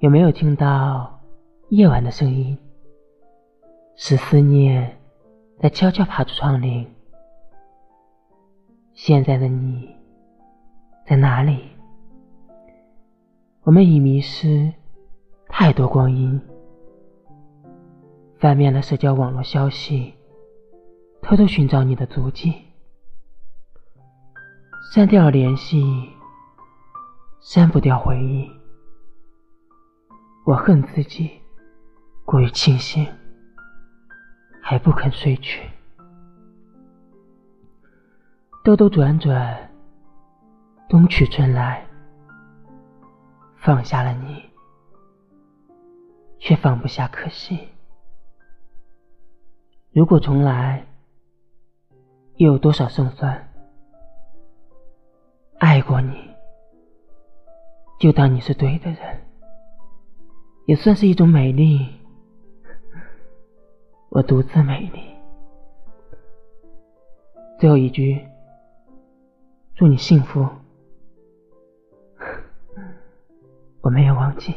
有没有听到夜晚的声音？是思念在悄悄爬出窗棂。现在的你在哪里？我们已迷失太多光阴，翻遍了社交网络消息，偷偷寻找你的足迹，删掉了联系，删不掉回忆。我恨自己过于清醒，还不肯睡去。兜兜转转，冬去春来，放下了你，却放不下可惜。如果重来，又有多少胜算？爱过你，就当你是对的人。也算是一种美丽，我独自美丽。最后一句，祝你幸福，我没有忘记。